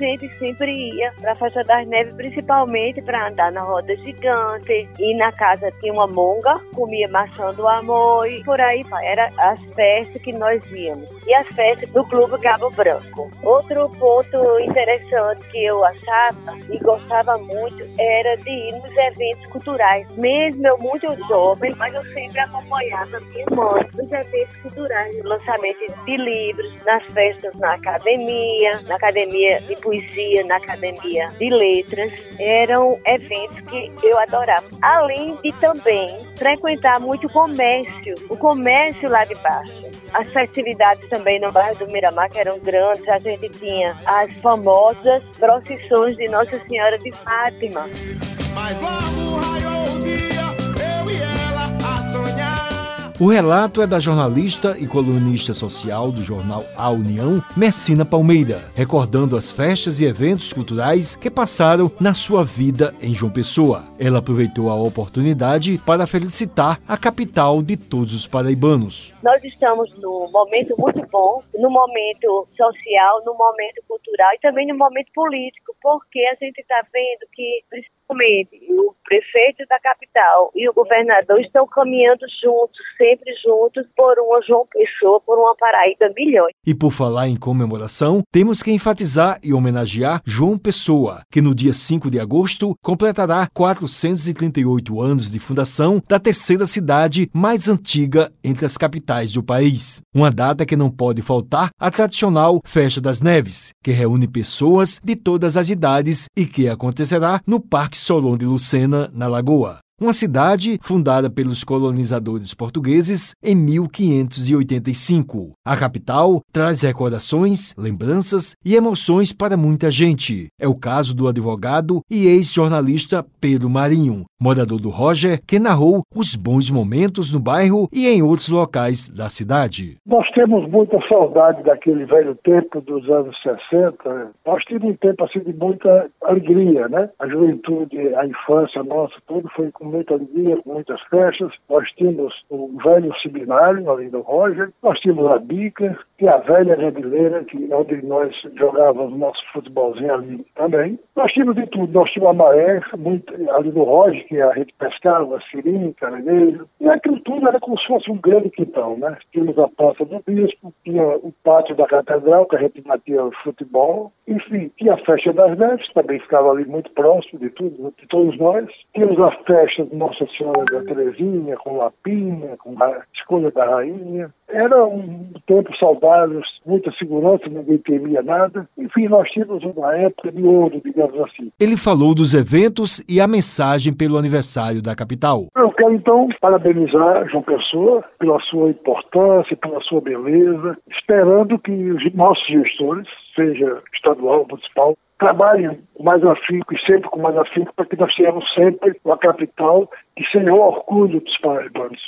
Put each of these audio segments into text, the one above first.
gente sempre ia para a Festa das Neves, principalmente para andar na roda gigante. E na casa tinha uma monga, comia maçã do amor e por aí. Era as festas que nós íamos. E as festas do Clube Cabo Branco. Outro ponto interessante que eu achava e gostava muito era de ir nos eventos culturais. Mesmo eu muito jovem, mas eu sempre acompanhava minha mãe nos eventos culturais, lançamento de livros, nas festas na academia, na academia de poesia, na academia de letras. Eram eventos que eu adorava. Além de também frequentar muito o comércio, o comércio lá de baixo. As festividades também no bairro do Miramar, que eram grandes, a gente tinha as famosas procissões de Nossa Senhora de Fátima. Mas logo O relato é da jornalista e colunista social do jornal A União, Messina Palmeira, recordando as festas e eventos culturais que passaram na sua vida em João Pessoa. Ela aproveitou a oportunidade para felicitar a capital de todos os paraibanos. Nós estamos num momento muito bom, no momento social, no momento cultural e também no momento político, porque a gente está vendo que o prefeito da capital e o governador estão caminhando juntos, sempre juntos, por uma João Pessoa, por uma Paraíba milhões. E por falar em comemoração, temos que enfatizar e homenagear João Pessoa, que no dia 5 de agosto completará 438 anos de fundação da terceira cidade mais antiga entre as capitais do país. Uma data que não pode faltar a tradicional Festa das Neves, que reúne pessoas de todas as idades e que acontecerá no Parque Solon de Lucena, na Lagoa uma cidade fundada pelos colonizadores portugueses em 1585. A capital traz recordações, lembranças e emoções para muita gente. É o caso do advogado e ex-jornalista Pedro Marinho, morador do Roger, que narrou os bons momentos no bairro e em outros locais da cidade. Nós temos muita saudade daquele velho tempo dos anos 60. Nós tivemos um tempo assim de muita alegria, né? A juventude, a infância nossa, tudo foi com muita alegria, com muitas festas. Nós tínhamos o velho seminário ali do Roger, nós tínhamos a Bica, e a velha Redileira, que, onde nós jogávamos nosso futebolzinho ali também. Nós tínhamos de tudo, nós tínhamos a Maré, muito, ali do Roger, que a gente pescava, sirim, caranguejo, e aquilo tudo era como se fosse um grande quintal, né? Tínhamos a Praça do Bispo, tinha o pátio da Catedral, que a gente batia futebol, enfim, tinha a Festa das Neves, também ficava ali muito próximo de tudo, de todos nós. Tínhamos a festa de Nossa Senhora da Terezinha, com Lapinha, com a escolha da rainha. Era um tempo saudável, muita segurança, ninguém temia nada. Enfim, nós tínhamos uma época de ouro, digamos assim. Ele falou dos eventos e a mensagem pelo aniversário da capital. Eu quero então parabenizar João Pessoa pela sua importância, pela sua beleza, esperando que os nossos gestores, seja estadual ou municipal, trabalhem com mais afinco e sempre com mais afinco para que nós tenhamos sempre uma capital que seja o orgulho dos paraibanos.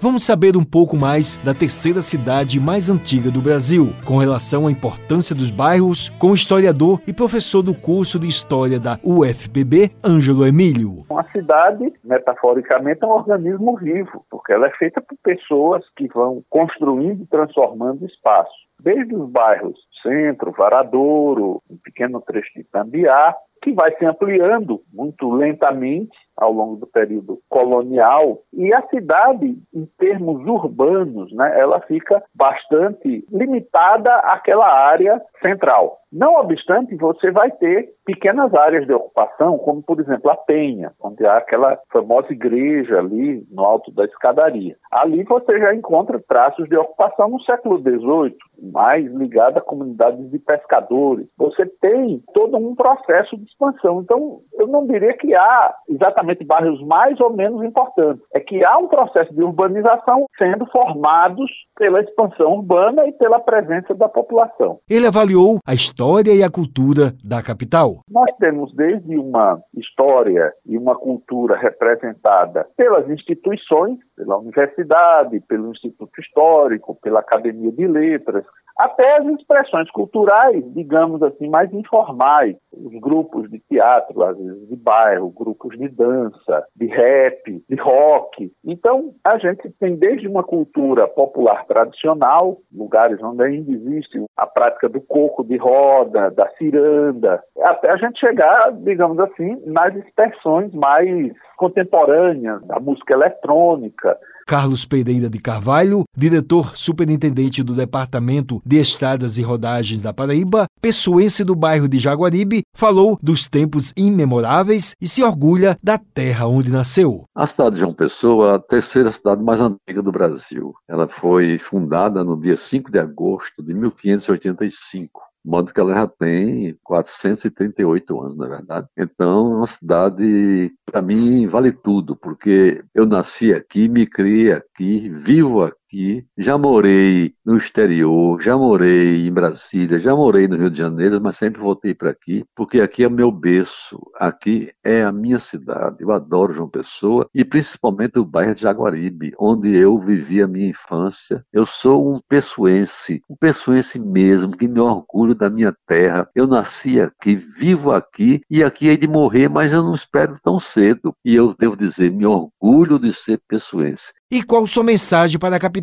Vamos saber um pouco mais da terceira cidade mais antiga do Brasil, com relação à importância dos bairros, com o historiador e professor do curso de História da UFPB, Ângelo Emílio. Uma cidade, metaforicamente, é um organismo vivo, porque ela é feita por pessoas que vão construindo e transformando espaços. Desde os bairros Centro, Varadouro, um pequeno trecho de Tambiá, que vai se ampliando muito lentamente ao longo do período colonial e a cidade em termos urbanos, né, ela fica bastante limitada àquela área central. Não obstante, você vai ter pequenas áreas de ocupação, como por exemplo a Penha, onde há aquela famosa igreja ali no alto da escadaria. Ali você já encontra traços de ocupação no século XVIII, mais ligada a comunidades de pescadores. Você tem todo um processo de expansão. Então, eu não diria que há exatamente bairros mais ou menos importantes. É que há um processo de urbanização sendo formados pela expansão urbana e pela presença da população. Ele avaliou a história e a cultura da capital. Nós temos desde uma história e uma cultura representada pelas instituições, pela universidade, pelo Instituto Histórico, pela Academia de Letras, até as expressões culturais, digamos assim, mais informais, os grupos de teatro, às vezes de bairro, grupos de dança, de rap, de rock. Então, a gente tem desde uma cultura popular tradicional, lugares onde ainda existe a prática do coco de roda, da ciranda, até a gente chegar, digamos assim, nas expressões mais contemporâneas, da música eletrônica, Carlos Pereira de Carvalho, diretor superintendente do Departamento de Estradas e Rodagens da Paraíba, pessoense do bairro de Jaguaribe, falou dos tempos imemoráveis e se orgulha da terra onde nasceu. A cidade de João Pessoa é a terceira cidade mais antiga do Brasil. Ela foi fundada no dia 5 de agosto de 1585 de modo que ela já tem 438 anos, na é verdade. Então, é uma cidade, para mim, vale tudo, porque eu nasci aqui, me criei aqui, vivo aqui aqui, já morei no exterior, já morei em Brasília, já morei no Rio de Janeiro, mas sempre voltei para aqui, porque aqui é meu berço, aqui é a minha cidade. Eu adoro João Pessoa e principalmente o bairro de Jaguaribe, onde eu vivi a minha infância. Eu sou um pessoense, um pessoense mesmo, que me orgulho da minha terra. Eu nasci aqui, vivo aqui e aqui hei de morrer, mas eu não espero tão cedo. E eu devo dizer, me orgulho de ser pessoense. E qual sua mensagem para a capital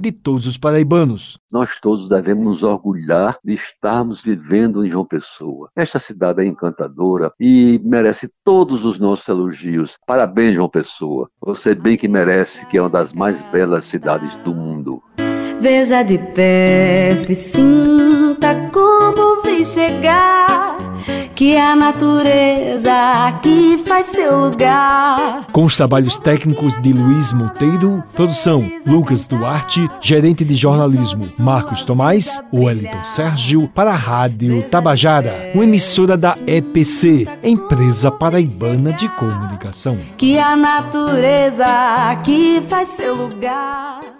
de todos os paraibanos? Nós todos devemos nos orgulhar de estarmos vivendo em João Pessoa. Esta cidade é encantadora e merece todos os nossos elogios. Parabéns, João Pessoa. Você bem que merece, que é uma das mais belas cidades do mundo. Veja de perto e sinta como vi chegar que a natureza aqui faz seu lugar. Com os trabalhos técnicos de Luiz Monteiro, produção Lucas Duarte, gerente de jornalismo Marcos Tomás, Wellington Sérgio, para a Rádio Tabajara, uma emissora da EPC, Empresa Paraibana de Comunicação. Que a natureza aqui faz seu lugar.